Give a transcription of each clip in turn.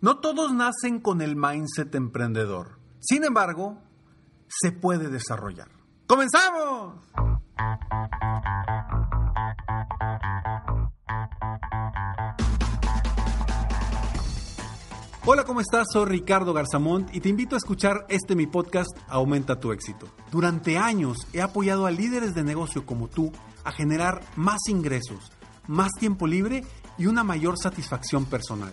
No todos nacen con el mindset emprendedor. Sin embargo, se puede desarrollar. ¡Comenzamos! Hola, ¿cómo estás? Soy Ricardo Garzamont y te invito a escuchar este mi podcast Aumenta tu éxito. Durante años he apoyado a líderes de negocio como tú a generar más ingresos, más tiempo libre y una mayor satisfacción personal.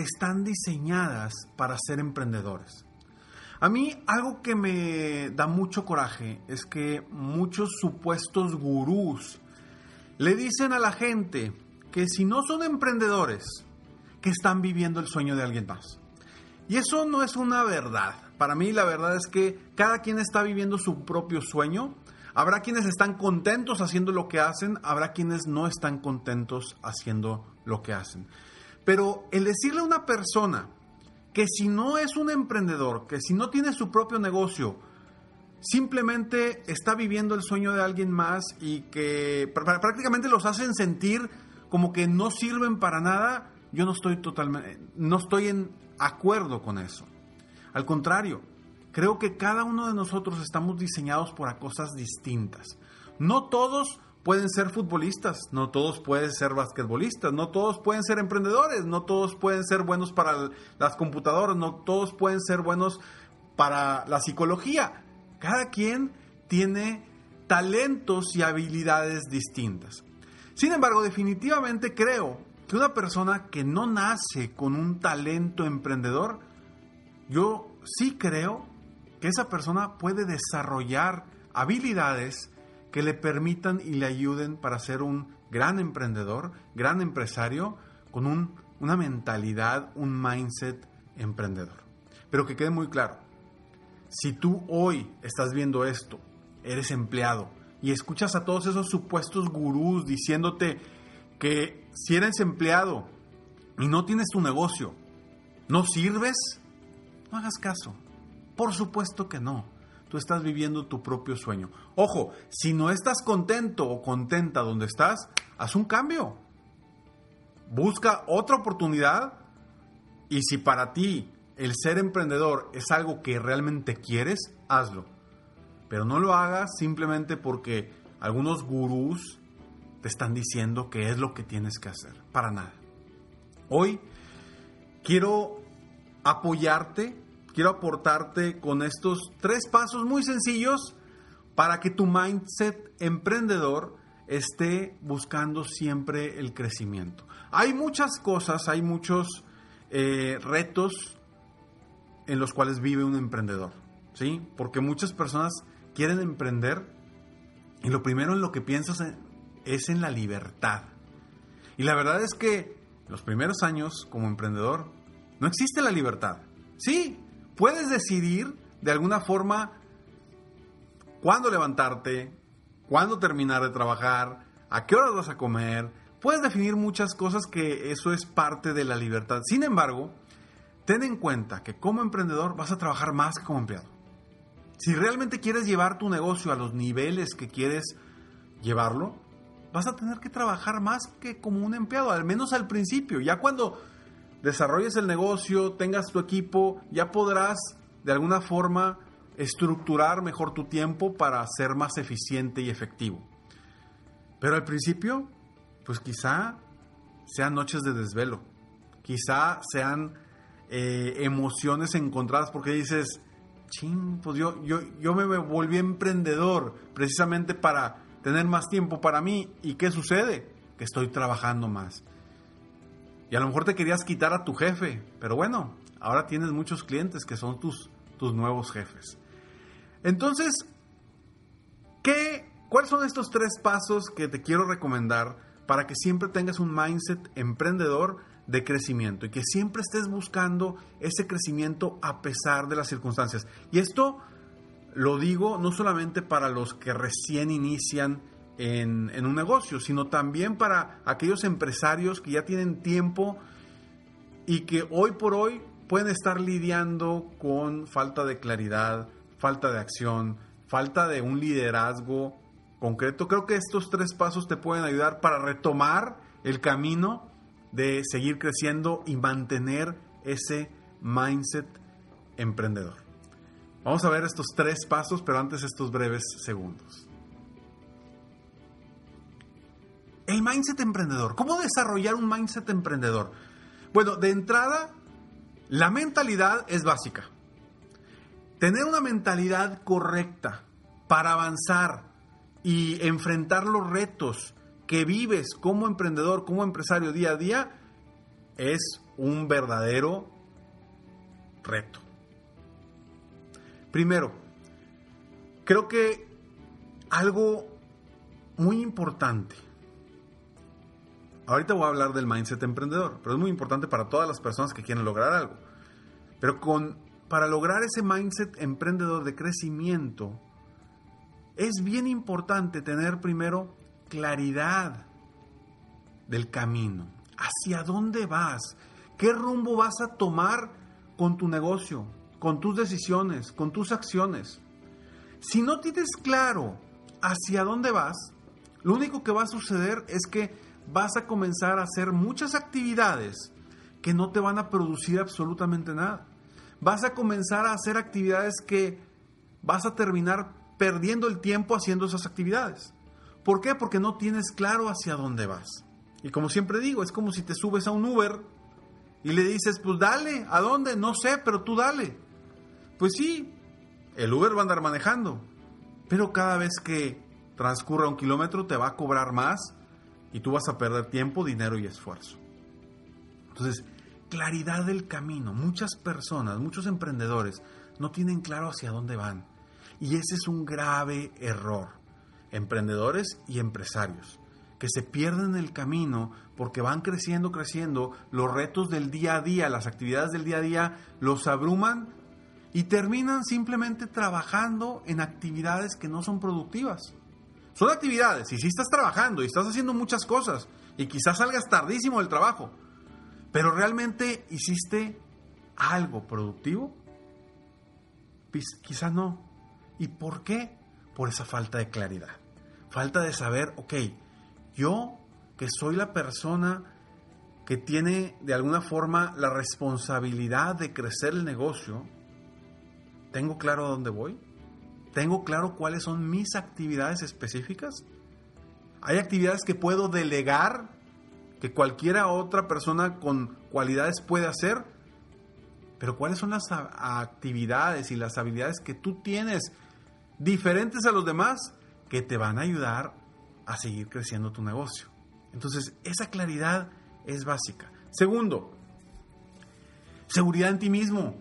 están diseñadas para ser emprendedores. A mí algo que me da mucho coraje es que muchos supuestos gurús le dicen a la gente que si no son emprendedores, que están viviendo el sueño de alguien más. Y eso no es una verdad. Para mí la verdad es que cada quien está viviendo su propio sueño. Habrá quienes están contentos haciendo lo que hacen, habrá quienes no están contentos haciendo lo que hacen. Pero el decirle a una persona que si no es un emprendedor, que si no tiene su propio negocio, simplemente está viviendo el sueño de alguien más y que prácticamente los hacen sentir como que no sirven para nada, yo no estoy totalmente, no estoy en acuerdo con eso. Al contrario, creo que cada uno de nosotros estamos diseñados para cosas distintas. No todos pueden ser futbolistas, no todos pueden ser basquetbolistas, no todos pueden ser emprendedores, no todos pueden ser buenos para las computadoras, no todos pueden ser buenos para la psicología. Cada quien tiene talentos y habilidades distintas. Sin embargo, definitivamente creo que una persona que no nace con un talento emprendedor, yo sí creo que esa persona puede desarrollar habilidades que le permitan y le ayuden para ser un gran emprendedor, gran empresario, con una mentalidad, un mindset emprendedor. Pero que quede muy claro, si tú hoy estás viendo esto, eres empleado y escuchas a todos esos supuestos gurús diciéndote que si eres empleado y no tienes tu negocio, no sirves, no hagas caso. Por supuesto que no tú estás viviendo tu propio sueño. Ojo, si no estás contento o contenta donde estás, haz un cambio. Busca otra oportunidad y si para ti el ser emprendedor es algo que realmente quieres, hazlo. Pero no lo hagas simplemente porque algunos gurús te están diciendo que es lo que tienes que hacer. Para nada. Hoy quiero apoyarte quiero aportarte con estos tres pasos muy sencillos para que tu mindset emprendedor esté buscando siempre el crecimiento. Hay muchas cosas, hay muchos eh, retos en los cuales vive un emprendedor, ¿sí? Porque muchas personas quieren emprender y lo primero en lo que piensas es en la libertad. Y la verdad es que los primeros años como emprendedor no existe la libertad. Sí, puedes decidir de alguna forma cuándo levantarte, cuándo terminar de trabajar, a qué horas vas a comer. Puedes definir muchas cosas que eso es parte de la libertad. Sin embargo, ten en cuenta que como emprendedor vas a trabajar más que como empleado. Si realmente quieres llevar tu negocio a los niveles que quieres llevarlo, vas a tener que trabajar más que como un empleado, al menos al principio. Ya cuando desarrolles el negocio, tengas tu equipo, ya podrás de alguna forma estructurar mejor tu tiempo para ser más eficiente y efectivo. Pero al principio, pues quizá sean noches de desvelo, quizá sean eh, emociones encontradas porque dices, ching, pues yo, yo, yo me volví emprendedor precisamente para tener más tiempo para mí. ¿Y qué sucede? Que estoy trabajando más. Y a lo mejor te querías quitar a tu jefe, pero bueno, ahora tienes muchos clientes que son tus, tus nuevos jefes. Entonces, ¿qué, ¿cuáles son estos tres pasos que te quiero recomendar para que siempre tengas un mindset emprendedor de crecimiento y que siempre estés buscando ese crecimiento a pesar de las circunstancias. Y esto lo digo no solamente para los que recién inician en, un negocio, sino también para aquellos empresarios que ya tienen tiempo y que hoy por hoy pueden estar lidiando con falta de claridad, falta de acción, falta de un liderazgo concreto. Creo que estos tres pasos te pueden ayudar para retomar el camino de seguir creciendo y mantener ese mindset emprendedor. Vamos a ver estos tres pasos, pero antes estos breves segundos. Mindset emprendedor. ¿Cómo desarrollar un mindset emprendedor? Bueno, de entrada, la mentalidad es básica. Tener una mentalidad correcta para avanzar y enfrentar los retos que vives como emprendedor, como empresario día a día, es un verdadero reto. Primero, creo que algo muy importante, ahorita voy a hablar del mindset emprendedor, pero es muy importante para todas las personas que quieren lograr algo. Pero con, para lograr ese mindset emprendedor de crecimiento, es bien importante tener primero claridad del camino. ¿Hacia dónde vas? ¿Qué rumbo vas a tomar con tu negocio, con tus decisiones, con tus acciones? Si no tienes claro hacia dónde vas, lo único que va a suceder es que vas a comenzar a hacer muchas actividades que no te van a producir absolutamente nada. Vas a comenzar a hacer actividades que vas a terminar perdiendo el tiempo haciendo esas actividades. ¿Por qué? Porque no tienes claro hacia dónde vas. Y como siempre digo, es como si te subes a un Uber y le dices, pues dale, ¿a dónde? No sé, pero tú dale. Pues sí, el Uber va a andar manejando, pero cada vez que transcurra un kilómetro te va a cobrar más y tú vas a perder tiempo, dinero y esfuerzo. Entonces, claridad del camino. Muchas personas, muchos emprendedores no tienen claro hacia dónde van. Y ese es un grave error emprendedores y empresarios, que se pierden el camino porque van creciendo, creciendo, los retos del día a día, las actividades del día a día los abruman y terminan simplemente trabajando en actividades que no son productivas. Son actividades, y si estás trabajando y estás haciendo muchas cosas, y quizás salgas tardísimo del trabajo, pero realmente hiciste algo productivo, quizás no. ¿Y por qué? Por esa falta de claridad falta de saber, ok, yo que soy la persona que tiene de alguna forma la responsabilidad de crecer el negocio, ¿tengo claro dónde voy? ¿Tengo claro cuáles son mis actividades específicas? ¿Hay actividades que puedo delegar que cualquiera otra persona con cualidades puede hacer? Pero ¿cuáles son las actividades y las habilidades que tú tienes diferentes a los demás que te van a ayudar a seguir creciendo tu negocio. Entonces, esa claridad es básica. Segundo, seguridad en ti mismo.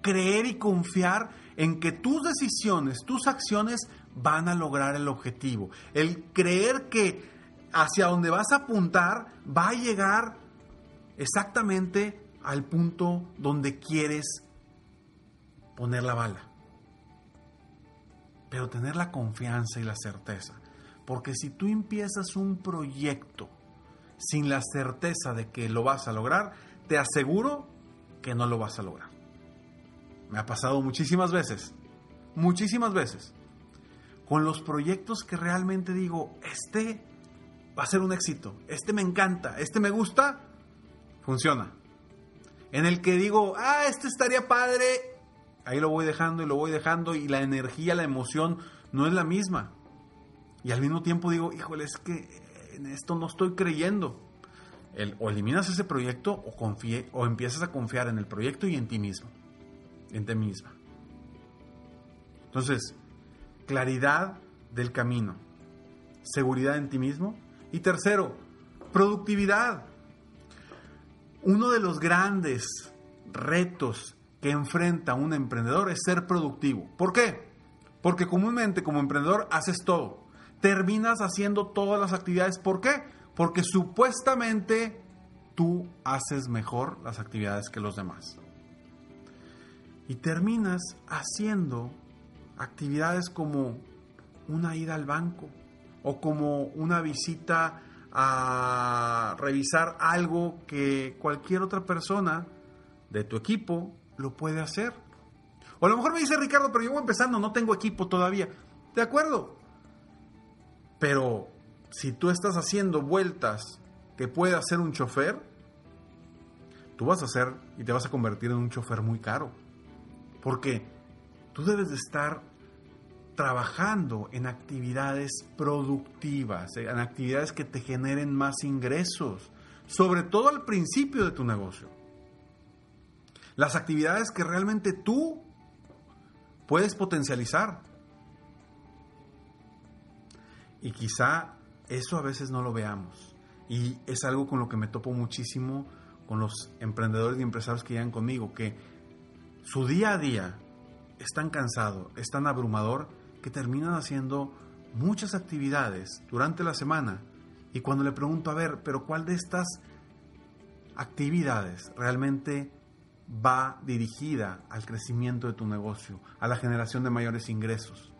Creer y confiar en que tus decisiones, tus acciones van a lograr el objetivo. El creer que hacia donde vas a apuntar va a llegar exactamente al punto donde quieres poner la bala pero tener la confianza y la certeza. Porque si tú empiezas un proyecto sin la certeza de que lo vas a lograr, te aseguro que no lo vas a lograr. Me ha pasado muchísimas veces, muchísimas veces, con los proyectos que realmente digo, este va a ser un éxito, este me encanta, este me gusta, funciona. En el que digo, ah, este estaría padre, ahí lo voy dejando y lo voy dejando y la energía, la emoción no es la misma. Y al mismo tiempo digo, híjole, es que en esto no estoy creyendo. El, o eliminas ese proyecto o, confíe, o empiezas a confiar en el proyecto y en ti mismo, en ti misma. Entonces, claridad del camino, seguridad en ti mismo. Y tercero, productividad. Uno de los grandes retos que enfrenta un emprendedor es ser productivo. ¿Por qué? Porque comúnmente como emprendedor haces todo. Terminas haciendo todas las actividades. ¿Por qué? Porque supuestamente tú haces mejor las actividades que los demás. Y terminas haciendo actividades como una ida al banco o como una visita a revisar algo que cualquier otra persona de tu equipo lo puede hacer. O a lo mejor me dice Ricardo, pero yo voy empezando, no tengo equipo todavía. De acuerdo. Pero si tú estás haciendo vueltas que puede hacer un chofer, tú vas a hacer y te vas a convertir en un chofer muy caro. Porque tú debes de estar trabajando en actividades productivas, eh, en actividades que te generen más ingresos, sobre todo al principio de tu negocio. Las actividades que realmente tú puedes potencializar. Y quizá eso a veces no lo veamos. Y es algo con lo que me topo muchísimo con los emprendedores y empresarios que llegan conmigo, que su día a día es tan cansado, es tan abrumador, que terminan haciendo muchas actividades durante la semana. Y cuando le pregunto, a ver, pero ¿cuál de estas actividades realmente va dirigida al crecimiento de tu negocio, a la generación de mayores ingresos?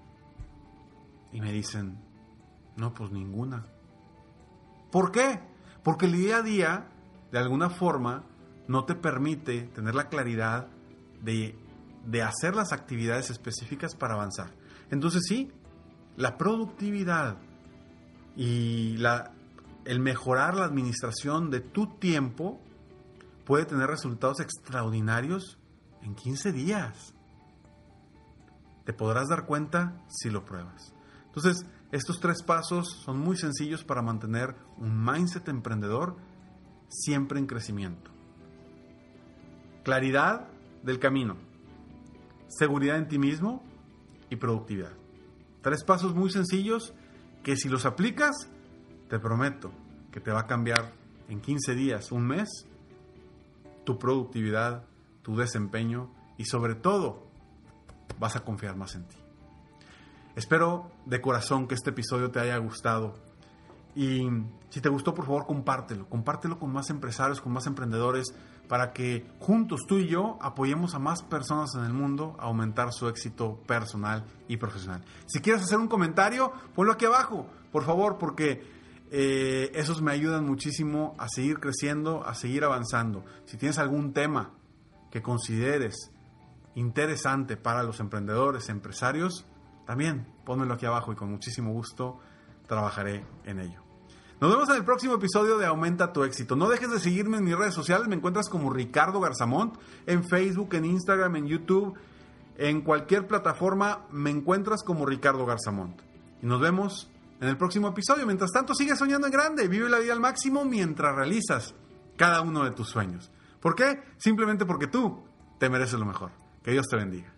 Y me dicen, no, pues ninguna. ¿Por qué? Porque el día a día, de alguna forma, no te permite tener la claridad de, de hacer las actividades específicas para avanzar. Entonces sí, la productividad y la, el mejorar la administración de tu tiempo puede tener resultados extraordinarios en 15 días. Te podrás dar cuenta si lo pruebas. Entonces, estos tres pasos son muy sencillos para mantener un mindset emprendedor siempre en crecimiento. Claridad del camino, seguridad en ti mismo y productividad. Tres pasos muy sencillos que si los aplicas, te prometo que te va a cambiar en 15 días, un mes, tu productividad, tu desempeño y sobre todo vas a confiar más en ti. Espero de corazón que este episodio te haya gustado. Y si te gustó, por favor, compártelo. Compártelo con más empresarios, con más emprendedores, para que juntos tú y yo apoyemos a más personas en el mundo a aumentar su éxito personal y profesional. Si quieres hacer un comentario, ponlo aquí abajo, por favor, porque eh, esos me ayudan muchísimo a seguir creciendo, a seguir avanzando. Si tienes algún tema que consideres interesante para los emprendedores, empresarios, también pónmelo aquí abajo y con muchísimo gusto trabajaré en ello. Nos vemos en el próximo episodio de Aumenta tu éxito. No dejes de seguirme en mis redes sociales, me encuentras como Ricardo Garzamont, en Facebook, en Instagram, en YouTube, en cualquier plataforma me encuentras como Ricardo Garzamont. Y nos vemos en el próximo episodio. Mientras tanto, sigue soñando en grande, vive la vida al máximo mientras realizas cada uno de tus sueños. ¿Por qué? Simplemente porque tú te mereces lo mejor. Que Dios te bendiga.